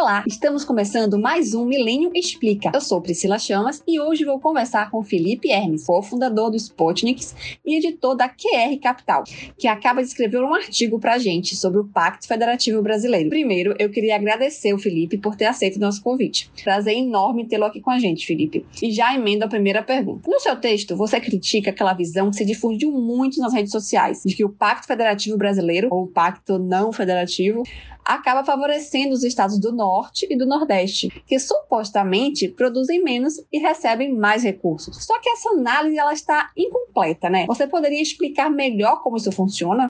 Olá, estamos começando mais um Milênio Explica. Eu sou Priscila Chamas e hoje vou conversar com Felipe Hermes, cofundador do Spotniks e editor da QR Capital, que acaba de escrever um artigo pra gente sobre o Pacto Federativo Brasileiro. Primeiro, eu queria agradecer o Felipe por ter aceito o nosso convite. Prazer enorme tê-lo aqui com a gente, Felipe. E já emendo a primeira pergunta. No seu texto, você critica aquela visão que se difundiu muito nas redes sociais de que o Pacto Federativo Brasileiro, ou Pacto Não Federativo, acaba favorecendo os estados do Norte e do Nordeste, que supostamente produzem menos e recebem mais recursos. Só que essa análise ela está incompleta, né? Você poderia explicar melhor como isso funciona?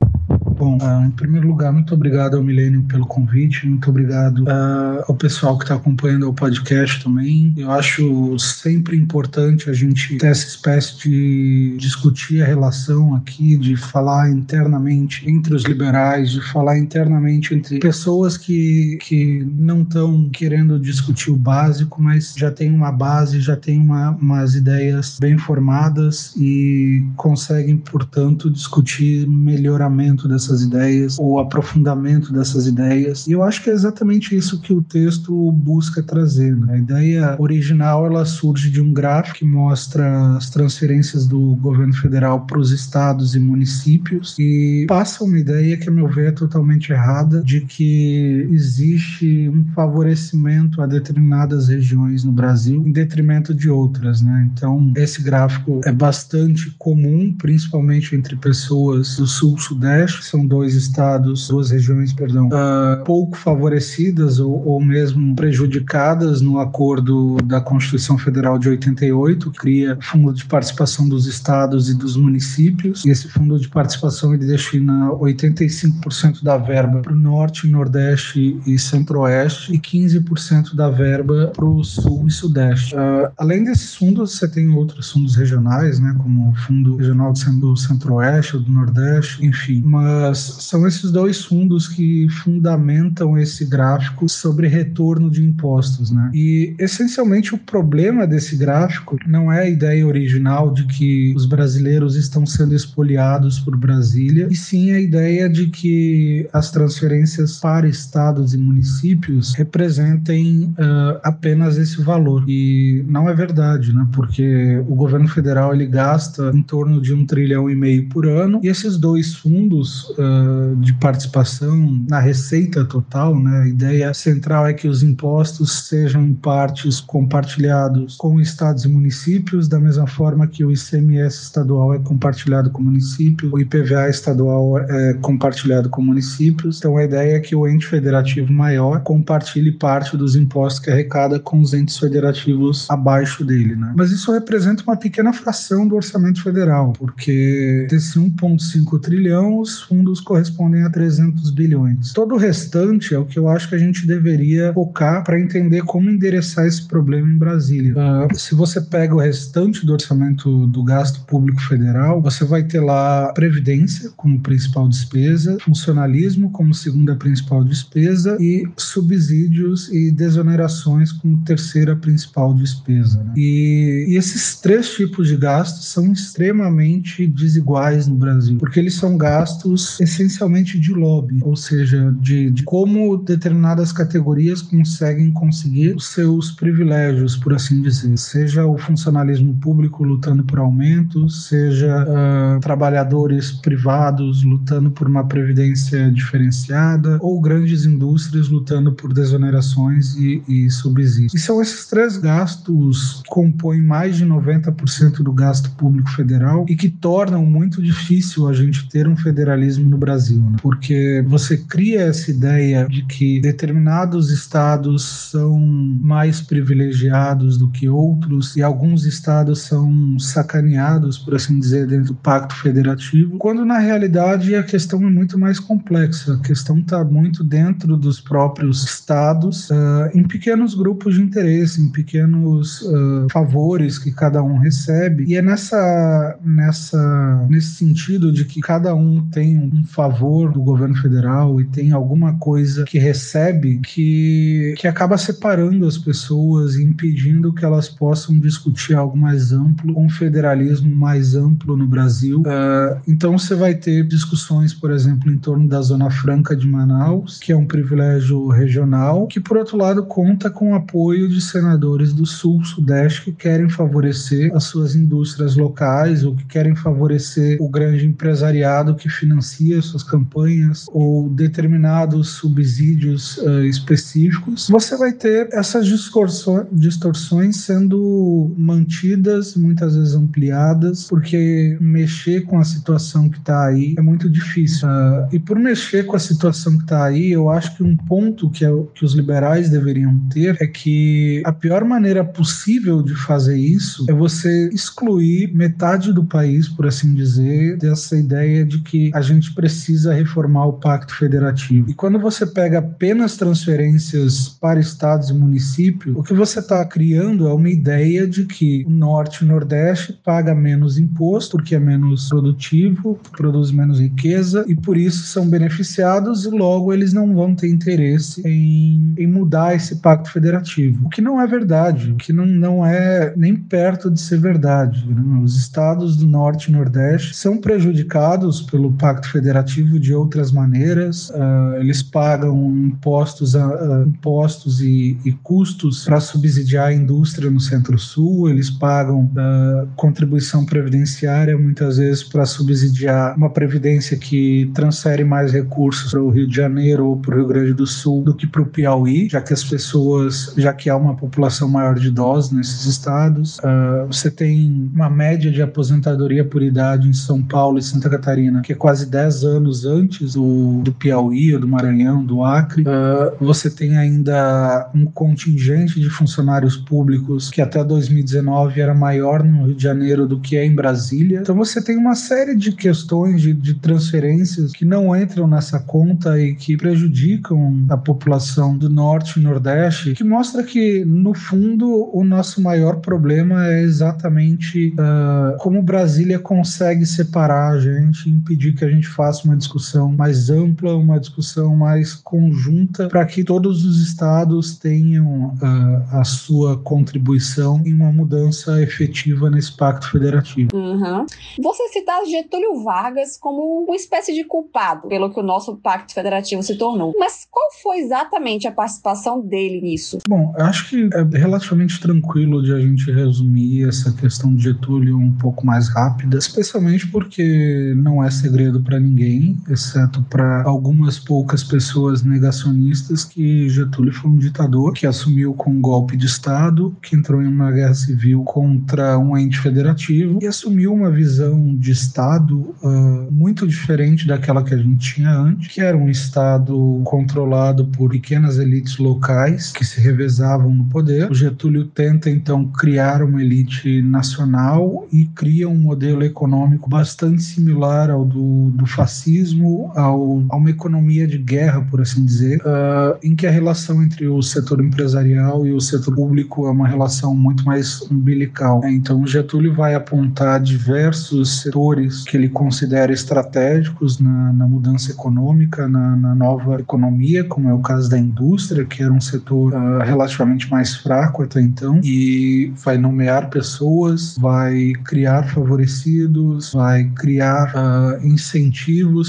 Bom, uh, em primeiro lugar, muito obrigado ao Milênio pelo convite, muito obrigado uh, ao pessoal que está acompanhando o podcast também. Eu acho sempre importante a gente ter essa espécie de discutir a relação aqui, de falar internamente entre os liberais, de falar internamente entre pessoas que, que não estão querendo discutir o básico, mas já tem uma base, já tem uma, umas ideias bem formadas e conseguem, portanto, discutir melhoramento dessa dessas ideias, o aprofundamento dessas ideias. E eu acho que é exatamente isso que o texto busca trazer. Né? A ideia original ela surge de um gráfico que mostra as transferências do governo federal para os estados e municípios e passa uma ideia que, a meu ver, é totalmente errada de que existe um favorecimento a determinadas regiões no Brasil em detrimento de outras. Né? Então, esse gráfico é bastante comum, principalmente entre pessoas do sul-sudeste, são dois estados, duas regiões, perdão, uh, pouco favorecidas ou, ou, mesmo prejudicadas no acordo da Constituição Federal de 88, que cria Fundo de Participação dos Estados e dos Municípios. E esse Fundo de Participação ele destina 85% da verba para o Norte, Nordeste e Centro-Oeste e 15% da verba para o Sul e Sudeste. Uh, além desses fundos, você tem outros fundos regionais, né, como o Fundo Regional do Centro-Oeste ou do Nordeste, enfim. Mas são esses dois fundos que fundamentam esse gráfico sobre retorno de impostos, né? E essencialmente o problema desse gráfico não é a ideia original de que os brasileiros estão sendo expoliados por Brasília, e sim a ideia de que as transferências para estados e municípios representem uh, apenas esse valor. E não é verdade, né? Porque o governo federal ele gasta em torno de um trilhão e meio por ano, e esses dois fundos uh, de participação na receita total, né? A ideia central é que os impostos sejam em partes compartilhados com estados e municípios, da mesma forma que o ICMS estadual é compartilhado com o município, o IPVA estadual é compartilhado com municípios. Então a ideia é que o ente federativo maior compartilhe parte dos impostos que arrecada com os entes federativos abaixo dele, né? Mas isso representa uma pequena fração do orçamento federal, porque desse 1,5 trilhão, os fundos correspondem a 300 bilhões. Todo o restante é o que eu acho que a gente deveria focar para entender como endereçar esse problema em Brasília. Uh, se você pega o restante do orçamento do gasto público federal, você vai ter lá previdência como principal despesa, funcionalismo como segunda principal despesa e subsídios e desonerações como terceira principal despesa. Né? E, e esses três tipos de gastos são extremamente desiguais no Brasil, porque eles são gastos essencialmente de lobby, ou seja, de, de, como determinadas categorias conseguem conseguir os seus privilégios, por assim dizer. Seja o funcionalismo público lutando por aumentos, seja uh, trabalhadores privados lutando por uma previdência diferenciada, ou grandes indústrias lutando por desonerações e, e subsídios. E são esses três gastos que compõem mais de 90% do gasto público federal e que tornam muito difícil a gente ter um federalismo no Brasil, né? porque você cria essa ideia de que determinados estados são mais privilegiados do que outros e alguns estados são sacaneados, por assim dizer, dentro do pacto federativo, quando na realidade a questão é muito mais complexa. A questão está muito dentro dos próprios estados, uh, em pequenos grupos de interesse, em pequenos uh, favores que cada um recebe. E é nessa, nessa, nesse sentido de que cada um tem um um favor do governo federal e tem alguma coisa que recebe que, que acaba separando as pessoas e impedindo que elas possam discutir algo mais amplo, um federalismo mais amplo no Brasil. Uh, então você vai ter discussões, por exemplo, em torno da Zona Franca de Manaus, que é um privilégio regional, que por outro lado conta com o apoio de senadores do Sul, Sudeste que querem favorecer as suas indústrias locais ou que querem favorecer o grande empresariado que financia suas campanhas ou determinados subsídios uh, específicos. Você vai ter essas distorções sendo mantidas, muitas vezes ampliadas, porque mexer com a situação que está aí é muito difícil. Uh, e por mexer com a situação que está aí, eu acho que um ponto que, é, que os liberais deveriam ter é que a pior maneira possível de fazer isso é você excluir metade do país, por assim dizer, dessa ideia de que a gente precisa reformar o pacto federativo. E quando você pega apenas transferências para estados e municípios, o que você está criando é uma ideia de que o norte e o nordeste paga menos imposto porque é menos produtivo, produz menos riqueza e por isso são beneficiados e logo eles não vão ter interesse em, em mudar esse pacto federativo. O que não é verdade, o que não, não é nem perto de ser verdade. Né? Os estados do norte e nordeste são prejudicados pelo pacto federativo de outras maneiras, uh, eles pagam impostos, uh, impostos e, e custos para subsidiar a indústria no centro-sul, eles pagam uh, contribuição previdenciária muitas vezes para subsidiar uma previdência que transfere mais recursos para o Rio de Janeiro ou para o Rio Grande do Sul do que para o Piauí, já que as pessoas, já que há uma população maior de idosos nesses estados. Uh, você tem uma média de aposentadoria por idade em São Paulo e Santa Catarina, que é quase 10 anos antes do, do Piauí, do Maranhão, do Acre. Uh, você tem ainda um contingente de funcionários públicos que até 2019 era maior no Rio de Janeiro do que é em Brasília. Então você tem uma série de questões de, de transferências que não entram nessa conta e que prejudicam a população do norte e nordeste, que mostra que, no fundo, o nosso maior problema é exatamente uh, como Brasília consegue separar a gente impedir que a gente faça uma discussão mais ampla, uma discussão mais conjunta, para que todos os estados tenham uh, a sua contribuição em uma mudança efetiva nesse pacto federativo. Uhum. Você citar Getúlio Vargas como uma espécie de culpado pelo que o nosso pacto federativo se tornou. Mas qual foi exatamente a participação dele nisso? Bom, acho que é relativamente tranquilo de a gente resumir essa questão de Getúlio um pouco mais rápida, especialmente porque não é segredo para ninguém, exceto para algumas poucas pessoas negacionistas, que Getúlio foi um ditador que assumiu com um golpe de Estado, que entrou em uma guerra civil contra um ente federativo e assumiu uma visão de Estado uh, muito diferente daquela que a gente tinha antes, que era um Estado controlado por pequenas elites locais que se revezavam no poder. O Getúlio tenta então criar uma elite nacional e cria um modelo econômico bastante similar ao do, do fascismo, ao, a uma economia de guerra, por assim dizer, uh, em que a relação entre o setor empresarial e o setor público é uma relação muito mais umbilical. Então, Getúlio vai apontar diversos setores que ele considera estratégicos na, na mudança econômica, na, na, nova economia, como é o caso da indústria, que era um setor uh, relativamente mais fraco até então, e vai nomear pessoas, vai criar favorecidos, vai criar uh, incentivos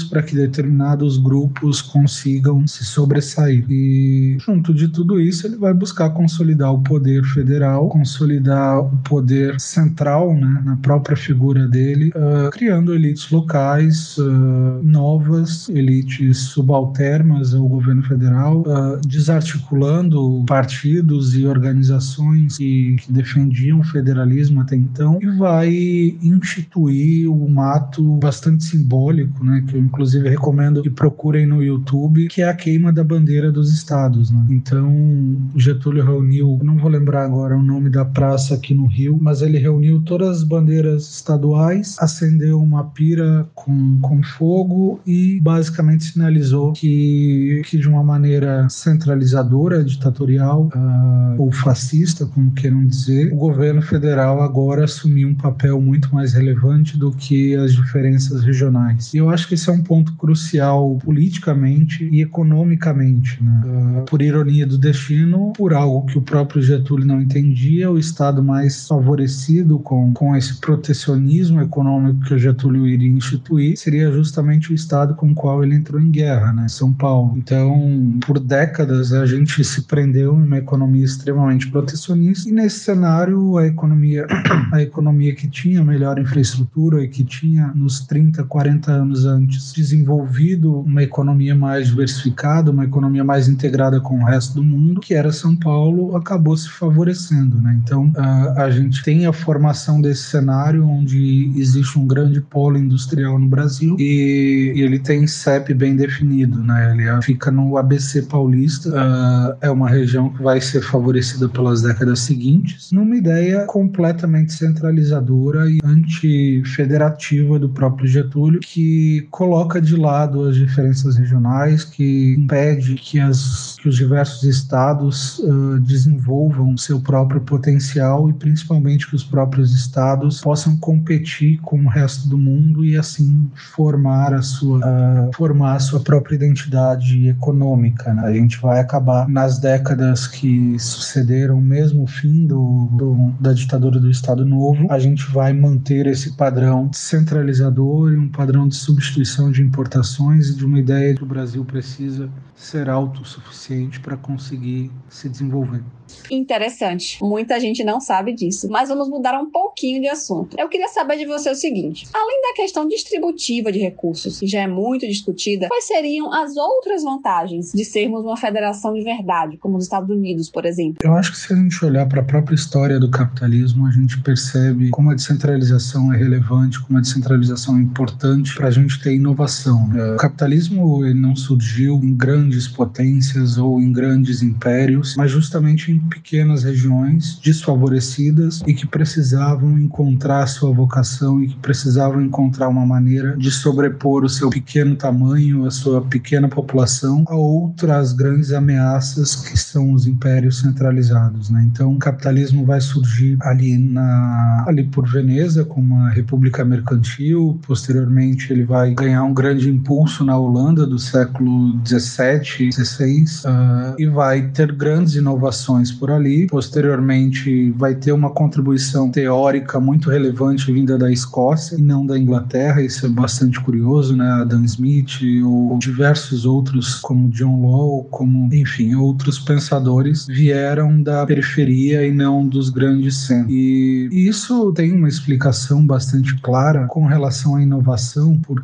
para que determinados grupos consigam se sobressair. E junto de tudo isso, ele vai buscar consolidar o poder federal, consolidar o poder central né, na própria figura dele, uh, criando elites locais uh, novas, elites subalternas ao governo federal, uh, desarticulando partidos e organizações que, que, defendiam o federalismo até então, e vai instituir um ato bastante simbólico, né, que eu inclusive recomendo que procurem no YouTube, que é a queima da bandeira dos estados. Né? Então, Getúlio reuniu, não vou lembrar agora o nome da praça aqui no Rio, mas ele reuniu todas as bandeiras estaduais, acendeu uma pira com, com fogo e basicamente sinalizou que, que de uma maneira centralizadora, ditatorial uh, ou fascista, como queiram dizer, o governo federal agora assumiu um papel muito mais relevante do que as diferenças regionais. E eu acho que esse é um ponto crucial politicamente e economicamente. Né? Uh, por ironia do destino, por algo que o próprio Getúlio não entendia, o Estado mais favorecido com, com esse protecionismo econômico que o Getúlio iria instituir seria justamente o Estado com o qual ele entrou em guerra, né? São Paulo. Então, por décadas, a gente se prendeu em uma economia extremamente protecionista e nesse cenário a economia, a economia que tinha melhor infraestrutura e que tinha nos 30, 40 anos antes desenvolvido uma economia mais diversificada, uma economia mais integrada com o resto do mundo, que era São Paulo, acabou se favorecendo, né? Então, a, a gente tem a formação desse cenário onde existe um grande polo industrial no Brasil e, e ele tem CEP bem definido, né? Ele fica no ABC paulista, é uma região que vai ser favorecida pelas décadas seguintes, numa ideia completamente centralizadora e antifederativa do próprio Getúlio, que coloca de lado as diferenças regionais, que impede que, as, que os diversos estados uh, desenvolvam seu próprio potencial e principalmente que os próprios estados possam competir com o resto do mundo e assim formar a sua, uh, formar a sua própria identidade econômica. Né? A gente vai acabar nas décadas que sucederam, mesmo o fim do, do, da ditadura do Estado Novo, a gente vai manter esse padrão centralizador e um padrão de substituição de importações e de uma ideia de que o Brasil precisa ser autossuficiente para conseguir se desenvolver. Interessante. Muita gente não sabe disso. Mas vamos mudar um pouquinho de assunto. Eu queria saber de você o seguinte: além da questão distributiva de recursos, que já é muito discutida, quais seriam as outras vantagens de sermos uma federação de verdade, como os Estados Unidos, por exemplo? Eu acho que se a gente olhar para a própria história do capitalismo, a gente percebe como a descentralização é relevante, como a descentralização é importante para a gente ter inovação. O capitalismo não surgiu em grandes potências ou em grandes impérios, mas justamente em pequenas regiões desfavorecidas e que precisavam encontrar sua vocação e que precisavam encontrar uma maneira de sobrepor o seu pequeno tamanho, a sua pequena população a outras grandes ameaças que são os impérios centralizados. Né? Então, o capitalismo vai surgir ali, na, ali por Veneza, como uma república mercantil. Posteriormente, ele vai ganhar um grande impulso na Holanda do século 17, 16 uh, e vai ter grandes inovações por ali. Posteriormente, vai ter uma contribuição teórica muito relevante vinda da Escócia e não da Inglaterra. Isso é bastante curioso, né? Adam Smith ou diversos outros, como John Law, como, enfim, outros pensadores vieram da periferia e não dos grandes centros. E isso tem uma explicação bastante clara com relação à inovação, porque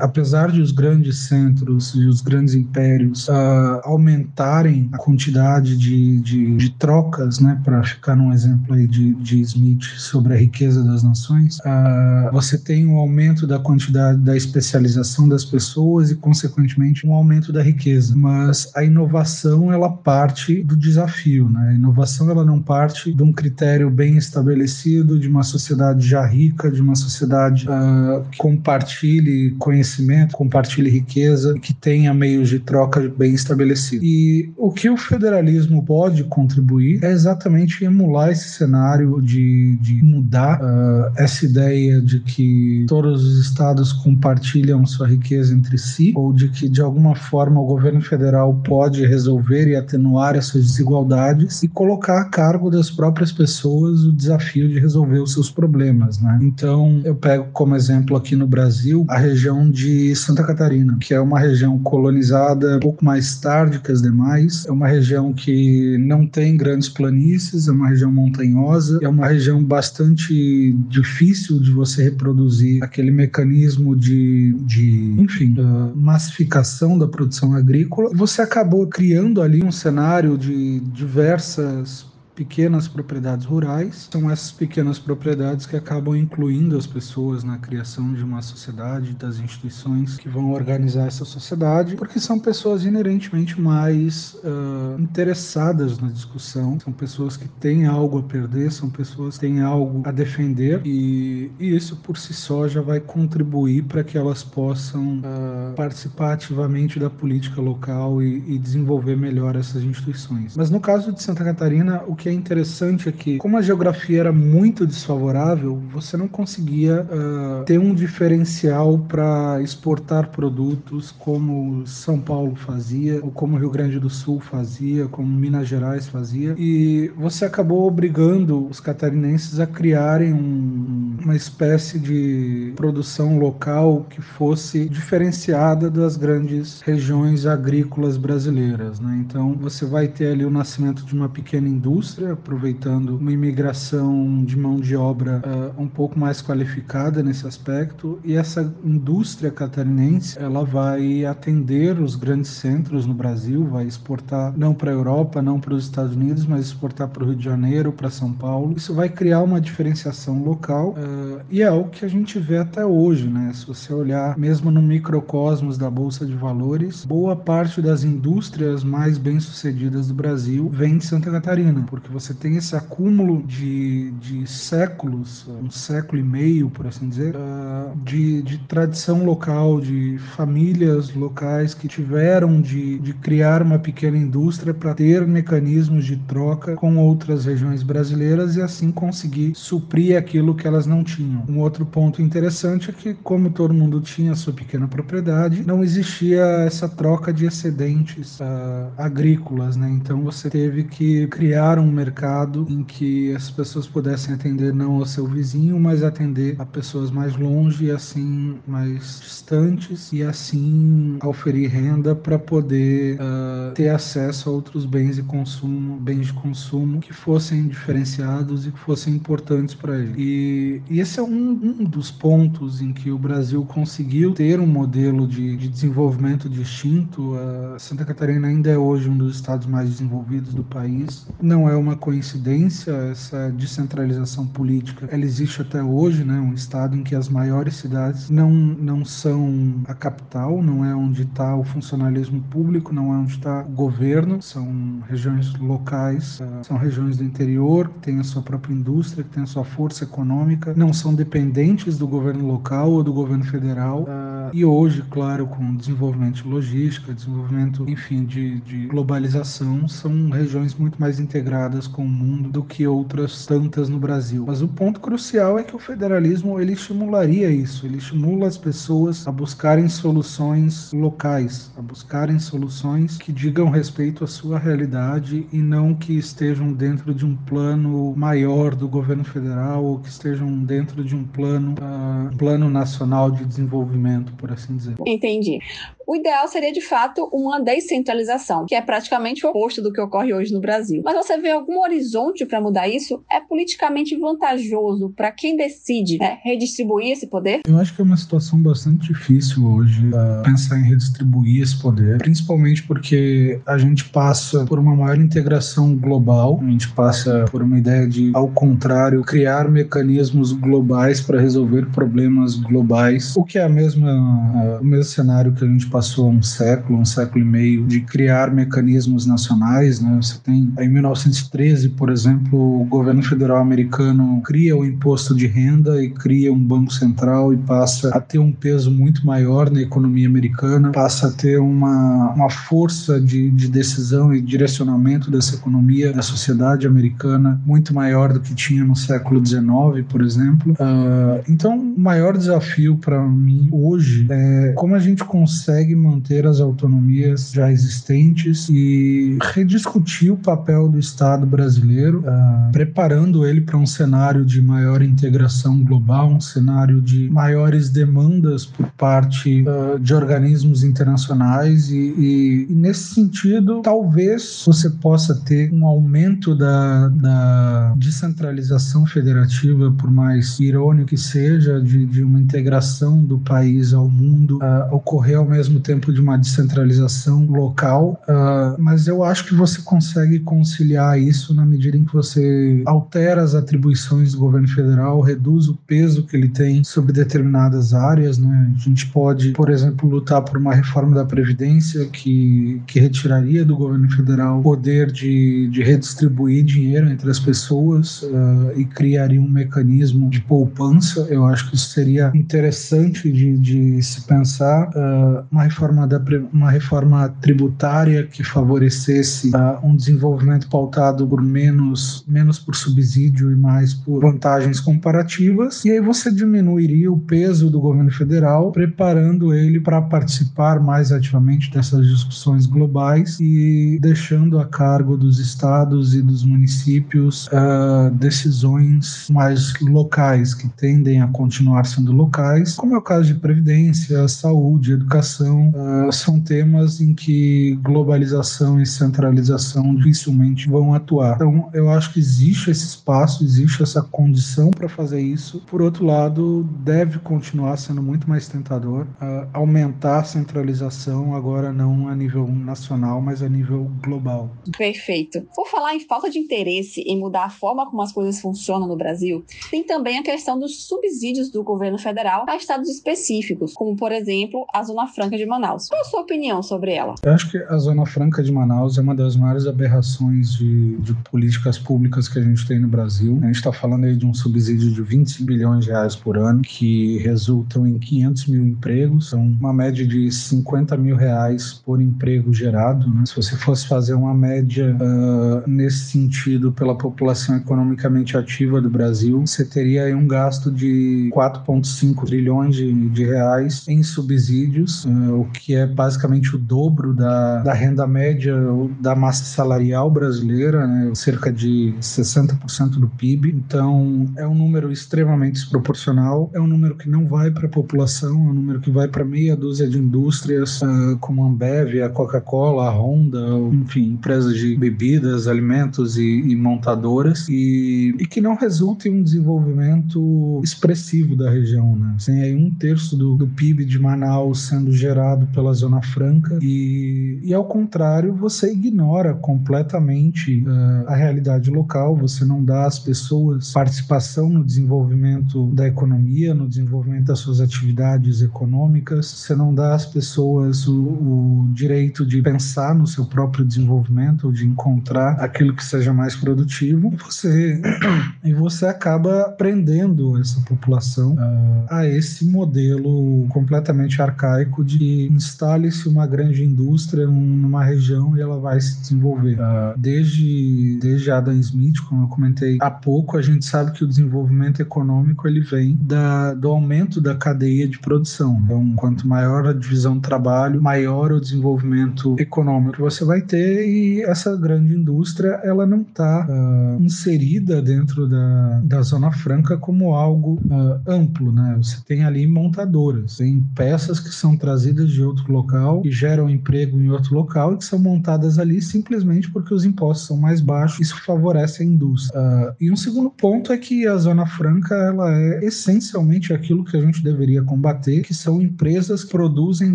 apesar de os grandes centros e os grandes impérios uh, aumentarem a quantidade de, de, de trocas, né, para ficar num exemplo aí de, de Smith sobre a riqueza das nações, uh, você tem um aumento da quantidade da especialização das pessoas e, consequentemente, um aumento da riqueza. Mas a inovação ela parte do desafio, né? A inovação ela não parte de um critério bem estabelecido de uma sociedade já rica, de uma sociedade uh, que compartilhe conhecimento, compartilhe riqueza, que tenha meios de troca bem estabelecidos. E o que o federalismo pode contribuir é exatamente emular esse cenário de, de mudar uh, essa ideia de que todos os estados compartilham sua riqueza entre si, ou de que de alguma forma o governo federal pode resolver e atenuar essas desigualdades e colocar a cargo das próprias pessoas o desafio de resolver os seus problemas. Né? Então, eu pego como exemplo aqui no Brasil a região de Santa Catarina, que é uma região colonizada um pouco mais tarde que as demais, é uma região que não tem grandes planícies, é uma região montanhosa, é uma região bastante difícil de você reproduzir aquele mecanismo de, de enfim, massificação da produção agrícola. Você acabou criando ali um cenário de diversas pequenas propriedades rurais. São essas pequenas propriedades que acabam incluindo as pessoas na criação de uma sociedade, das instituições que vão organizar essa sociedade, porque são pessoas inerentemente mais uh, interessadas na discussão, são pessoas que têm algo a perder, são pessoas que têm algo a defender e, e isso por si só já vai contribuir para que elas possam uh, participar ativamente da política local e, e desenvolver melhor essas instituições. Mas no caso de Santa Catarina, o que que é interessante é que, como a geografia era muito desfavorável, você não conseguia uh, ter um diferencial para exportar produtos como São Paulo fazia, ou como Rio Grande do Sul fazia, como Minas Gerais fazia, e você acabou obrigando os catarinenses a criarem um, uma espécie de produção local que fosse diferenciada das grandes regiões agrícolas brasileiras. Né? Então, você vai ter ali o nascimento de uma pequena indústria, aproveitando uma imigração de mão de obra uh, um pouco mais qualificada nesse aspecto, e essa indústria catarinense ela vai atender os grandes centros no Brasil, vai exportar não para a Europa, não para os Estados Unidos, mas exportar para o Rio de Janeiro, para São Paulo. Isso vai criar uma diferenciação local uh, e é o que a gente vê até hoje, né? Se você olhar mesmo no microcosmos da bolsa de valores, boa parte das indústrias mais bem sucedidas do Brasil vem de Santa Catarina, porque você tem esse acúmulo de, de séculos, um século e meio, por assim dizer, uh, de, de tradição local, de famílias locais que tiveram de, de criar uma pequena indústria para ter mecanismos de troca com outras regiões brasileiras e assim conseguir suprir aquilo que elas não tinham. Um outro ponto interessante é que, como todo mundo tinha sua pequena propriedade, não existia essa troca de excedentes uh, agrícolas, né? Então você teve que criar um mercado em que as pessoas pudessem atender não ao seu vizinho, mas atender a pessoas mais longe e assim mais distantes e assim oferir renda para poder uh, ter acesso a outros bens de consumo, bens de consumo que fossem diferenciados e que fossem importantes para ele. E, e, esse é um, um, dos pontos em que o Brasil conseguiu ter um modelo de, de desenvolvimento distinto. Uh, Santa Catarina ainda é hoje um dos estados mais desenvolvidos do país. Não é uma coincidência essa descentralização política. Ela existe até hoje, né? Um estado em que as maiores cidades não, não são a capital, não é onde está o funcionalismo público, não é onde está o governo, são regiões locais, uh, são regiões do interior, que têm a sua própria indústria, que têm a sua força econômica, não são dependentes do governo local ou do governo federal. Uh, e hoje, claro, com desenvolvimento de logística, desenvolvimento, enfim, de, de globalização, são regiões muito mais integradas com o mundo do que outras tantas no Brasil. Mas o ponto crucial é que o federalismo ele estimularia isso, ele estimula as pessoas a buscarem soluções locais, a buscarem soluções que digam respeito à sua realidade e não que estejam dentro de um plano maior do governo federal ou que estejam dentro de um plano, uh, plano nacional de desenvolvimento, por assim dizer. Entendi. O ideal seria, de fato, uma descentralização, que é praticamente o oposto do que ocorre hoje no Brasil. Mas você vê algum horizonte para mudar isso? É politicamente vantajoso para quem decide né, redistribuir esse poder? Eu acho que é uma situação bastante difícil hoje uh, pensar em redistribuir esse poder, principalmente porque a gente passa por uma maior integração global, a gente passa por uma ideia de, ao contrário, criar mecanismos globais para resolver problemas globais, o que é a mesma, uh, o mesmo cenário que a gente passou um século, um século e meio de criar mecanismos nacionais, né? Você tem em 1913, por exemplo, o governo federal americano cria o imposto de renda e cria um banco central e passa a ter um peso muito maior na economia americana, passa a ter uma, uma força de, de decisão e direcionamento dessa economia da sociedade americana muito maior do que tinha no século XIX, por exemplo. Uh, então, o maior desafio para mim hoje é como a gente consegue consegue manter as autonomias já existentes e rediscutir o papel do Estado brasileiro, uh, preparando ele para um cenário de maior integração global, um cenário de maiores demandas por parte uh, de organismos internacionais e, e, e, nesse sentido talvez você possa ter um aumento da, da descentralização federativa, por mais irônico que seja, de, de uma integração do país ao mundo uh, ocorrer ao mesmo mesmo tempo de uma descentralização local, uh, mas eu acho que você consegue conciliar isso na medida em que você altera as atribuições do governo federal, reduz o peso que ele tem sobre determinadas áreas. Né? A gente pode, por exemplo, lutar por uma reforma da Previdência que, que retiraria do governo federal o poder de, de redistribuir dinheiro entre as pessoas uh, e criaria um mecanismo de poupança. Eu acho que isso seria interessante de, de se pensar. Uh, uma reforma, da, uma reforma tributária que favorecesse uh, um desenvolvimento pautado por menos, menos por subsídio e mais por vantagens comparativas. E aí você diminuiria o peso do governo federal, preparando ele para participar mais ativamente dessas discussões globais e deixando a cargo dos estados e dos municípios uh, decisões mais locais, que tendem a continuar sendo locais, como é o caso de previdência, saúde, educação, uh, são temas em que globalização e centralização dificilmente vão atuar. Então, eu acho que existe esse espaço, existe essa condição para fazer isso. Por outro lado, deve continuar sendo muito mais tentador uh, aumentar a centralização, agora não a nível nacional, mas a nível global. Perfeito. Por falar em falta de interesse em mudar a forma como as coisas funcionam no Brasil, tem também a questão dos subsídios do governo federal a estados específicos, como por exemplo a Zona Franca de Manaus. Qual a sua opinião sobre ela? Eu acho que a Zona Franca de Manaus é uma das maiores aberrações de, de políticas públicas que a gente tem no Brasil. A gente está falando aí de um subsídio de 25 bilhões de reais por ano, que resultam em 500 mil empregos, são uma média de 50 mil reais por emprego gerado. Né? Se você fosse fazer uma média uh, nesse sentido pela população economicamente ativa do Brasil, você teria aí um gasto de 4,5 trilhões de, de, reais em subsídios, uh, o que é basicamente o dobro da, da renda média da massa salarial brasileira, né? cerca de 60% do PIB. Então, é um número extremamente desproporcional, é um número que não vai para a população, é um número que vai para meia dúzia de indústrias, uh, como a Ambev, a Coca-Cola, a Honda, enfim, empresas de bebidas, alimentos e, e montadoras, e, e, que não resulta em um desenvolvimento expressivo da região. Né? Tem aí um terço do, do PIB de Manaus sendo gerado pela Zona Franca, e, e ao contrário, você ignora completamente uh, a realidade local, você não dá às pessoas participação no desenvolvimento da economia, no desenvolvimento das suas atividades econômicas, você não dá às pessoas o, o direito de pensar no seu próprio desenvolvimento, de encontrar aquilo que seja mais produtivo, e você, e você acaba prendendo essa população uh, a esse modelo completamente arcaico de instale-se uma grande indústria numa região e ela vai se desenvolver. Uh, desde, desde Adam Smith, como eu comentei há pouco, a gente sabe que o desenvolvimento econômico ele vem da, do aumento da cadeia de produção. Então, quanto maior a divisão do trabalho, maior o desenvolvimento econômico que você vai ter e essa grande indústria ela não está uh, ah, inserida dentro da, da Zona Franca como algo uh, amplo, né? Você tem ali montadoras, tem peças que são trazidas de outro local e geram emprego em outro local e que são montadas ali simplesmente porque os impostos são mais baixos. Isso favorece a indústria. Uh, e um segundo ponto é que a Zona Franca ela é essencialmente aquilo que a gente deveria combater, que são empresas que produzem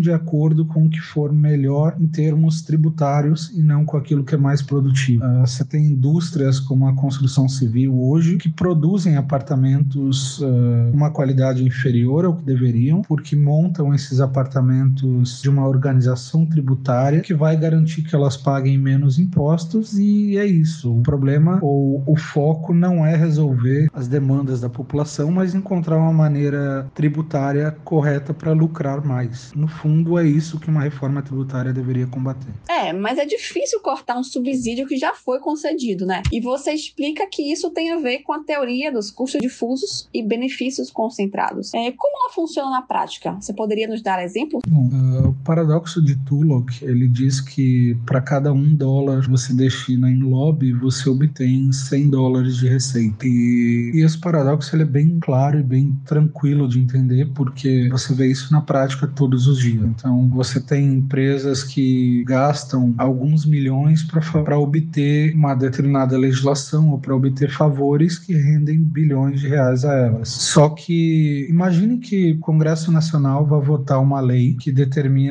de acordo com o que for melhor em termos tributários e não com aquilo que é mais produtivo. Uh, você tem indústrias como a construção civil hoje que produzem apartamentos uh, uma qualidade inferior ao que deveriam, porque montam esses apartamentos de uma organização tributária que vai garantir que elas paguem menos impostos e é isso. O problema ou o foco não é resolver as demandas da população, mas encontrar uma maneira tributária correta para lucrar mais. No fundo, é isso que uma reforma tributária deveria combater. É, mas é difícil cortar um subsídio que já foi concedido, né? E você explica que isso tem a ver com a teoria dos custos difusos e benefícios concentrados. É, como ela funciona na prática? Você poderia nos dar exemplos? Bom, uh, o paradoxo de Tullock, ele diz que para cada um dólar você destina em lobby, você obtém 100 dólares de receita. E, e esse paradoxo ele é bem claro e bem tranquilo de entender, porque você vê isso na prática todos os dias. Então, você tem empresas que gastam alguns milhões para obter uma determinada legislação ou para obter favores que rendem bilhões de reais a elas. Só que imagine que o Congresso Nacional vai votar uma lei que determina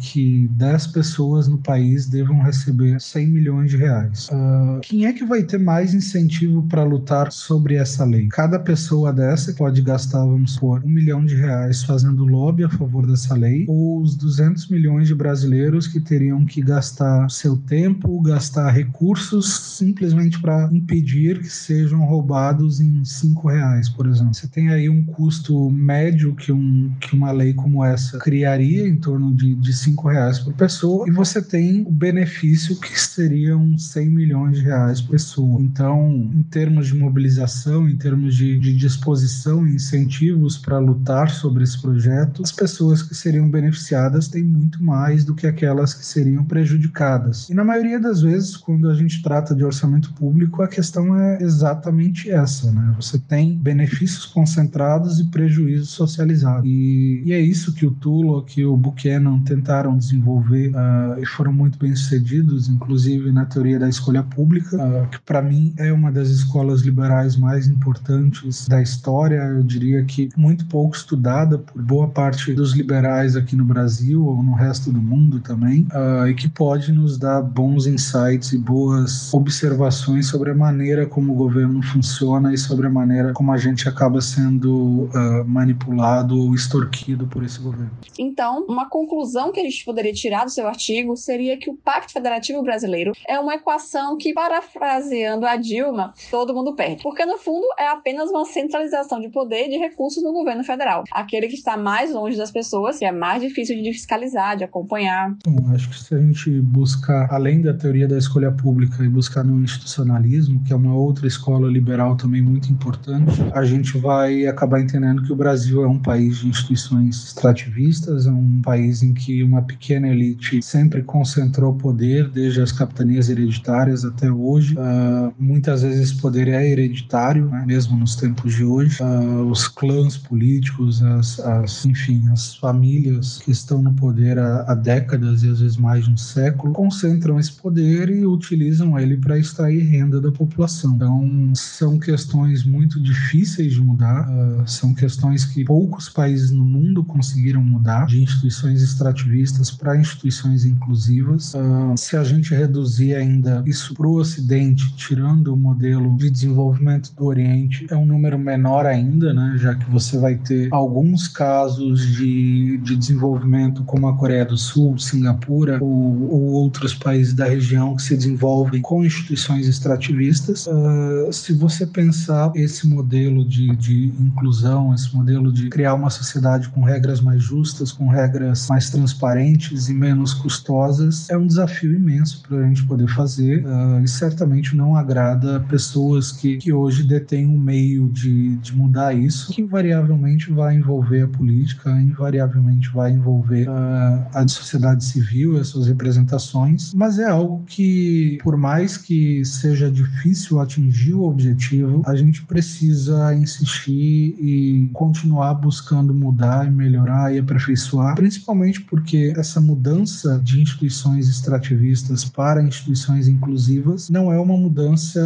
que 10 pessoas no país devam receber 100 milhões de reais. Uh, quem é que vai ter mais incentivo para lutar sobre essa lei? Cada pessoa dessa pode gastar, vamos supor, um milhão de reais fazendo lobby a favor dessa lei, ou os 200 milhões de brasileiros que teriam que gastar seu tempo, gastar recursos simplesmente para impedir que sejam roubados em cinco reais, por exemplo. Você tem aí um custo médio que, um, que uma lei como essa criaria em torno torno de, de 5 reais por pessoa, e você tem o benefício que seriam 100 milhões de reais por pessoa. Então, em termos de mobilização, em termos de, de disposição e incentivos para lutar sobre esse projeto, as pessoas que seriam beneficiadas têm muito mais do que aquelas que seriam prejudicadas. E na maioria das vezes, quando a gente trata de orçamento público, a questão é exatamente essa, né? Você tem benefícios concentrados e prejuízos socializados. E, e é isso que o Tulo, que o Buchanan tentaram desenvolver uh, e foram muito bem sucedidos, inclusive na teoria da escolha pública, uh, que para mim é uma das escolas liberais mais importantes da história. Eu diria que muito pouco estudada por boa parte dos liberais aqui no Brasil ou no resto do mundo também, uh, e que pode nos dar bons insights e boas observações sobre a maneira como o governo funciona e sobre a maneira como a gente acaba sendo manipulado ou extorquido por esse governo. Então, uma conclusão que a gente poderia tirar do seu artigo seria que o Pacto Federativo Brasileiro é uma equação que, parafraseando a Dilma, todo mundo perde. Porque, no fundo, é apenas uma centralização de poder e de recursos no governo federal. Aquele que está mais longe das pessoas, que é mais difícil de fiscalizar, de acompanhar. Bom, acho que se a gente buscar, além da teoria da escolha pública, e buscar no institucionalismo, que é uma outra escola liberal também muito importante, a gente vai acabar entendendo que o Brasil é um país de instituições extrativistas, é um país em que uma pequena elite sempre concentrou poder, desde as capitanias hereditárias até hoje. Uh, muitas vezes esse poder é hereditário, né, mesmo nos tempos de hoje. Uh, os clãs políticos, as, as, enfim, as famílias que estão no poder há, há décadas e às vezes mais de um século, concentram esse poder e utilizam ele para extrair renda da população. Então, são questões muito difíceis de mudar, uh, são questões que poucos países no mundo conseguiram mudar, de instituições extrativistas para instituições inclusivas. Uh, se a gente reduzir ainda isso para o Ocidente, tirando o modelo de desenvolvimento do Oriente, é um número menor ainda, né, já que você vai ter alguns casos de, de desenvolvimento, como a Coreia do Sul, Singapura ou, ou outros países da região que se desenvolvem com instituições extrativistas. Uh, se você pensar esse modelo de, de inclusão, esse modelo de criar uma sociedade com regras mais justas, com regras mais transparentes e menos custosas, é um desafio imenso para a gente poder fazer uh, e certamente não agrada pessoas que, que hoje detêm um meio de, de mudar isso, que invariavelmente vai envolver a política, invariavelmente vai envolver uh, a sociedade civil e as suas representações, mas é algo que, por mais que seja difícil atingir o objetivo, a gente precisa insistir e continuar buscando mudar e melhorar e aperfeiçoar, principalmente porque essa mudança de instituições extrativistas para instituições inclusivas não é uma mudança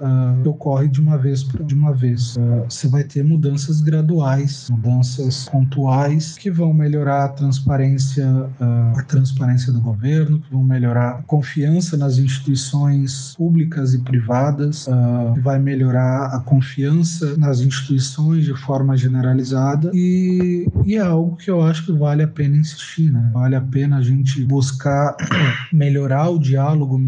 uh, que ocorre de uma vez de uma vez. Uh, você vai ter mudanças graduais, mudanças pontuais que vão melhorar a transparência, uh, a transparência do governo, que vão melhorar a confiança nas instituições públicas e privadas, que vai melhorar a confiança nas instituições de forma generalizada e, e é algo que eu acho que vale a pena insistir, né? Vale a pena a gente buscar melhorar o diálogo,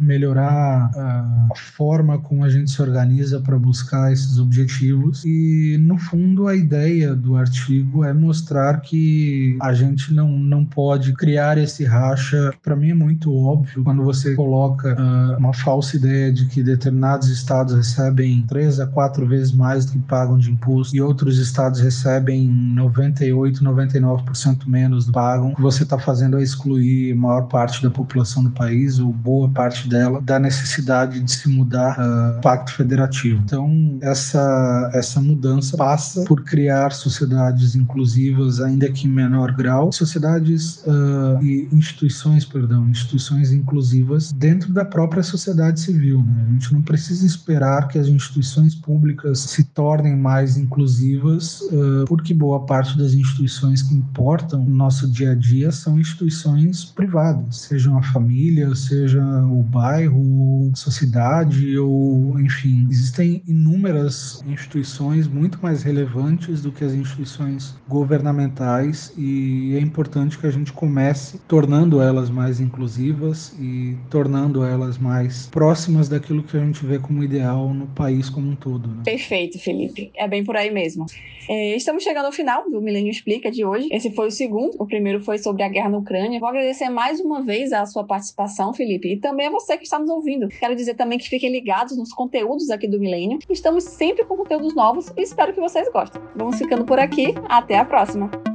melhorar, a forma como a gente se organiza para buscar esses objetivos e no fundo a ideia do artigo é mostrar que a gente não, não pode criar esse racha. Para mim é muito óbvio quando você coloca uh, uma falsa ideia de que determinados estados recebem três a quatro vezes mais do que pagam de imposto e outros estados recebem 98, 99% menos que pagam. O que você está fazendo é excluir maior parte da população do país, ou boa parte dela, da necessidade de se mudar uh, pacto federativo. Então, essa, essa mudança passa por criar sociedades inclusivas, ainda que em menor grau, sociedades uh, e instituições, perdão, instituições inclusivas dentro da própria sociedade civil. Né? A gente não precisa esperar que as instituições públicas se tornem mais inclusivas, uh, porque boa parte das instituições que importam nosso dia a dia são instituições privadas, sejam a família, seja o bairro, sociedade ou enfim, existem inúmeras instituições muito mais relevantes do que as instituições governamentais e é importante que a gente comece tornando elas mais inclusivas e tornando elas mais próximas daquilo que a gente vê como ideal no país como um todo. Né? Perfeito, Felipe. É bem por aí mesmo. É, estamos chegando ao final do Milênio Explica de hoje. Esse foi o segundo O primeiro foi sobre a guerra na Ucrânia. Vou agradecer mais uma vez a sua participação, Felipe, e também a você que está nos ouvindo. Quero dizer também que fiquem ligados nos conteúdos aqui do Milênio. Estamos sempre com conteúdos novos e espero que vocês gostem. Vamos ficando por aqui. Até a próxima!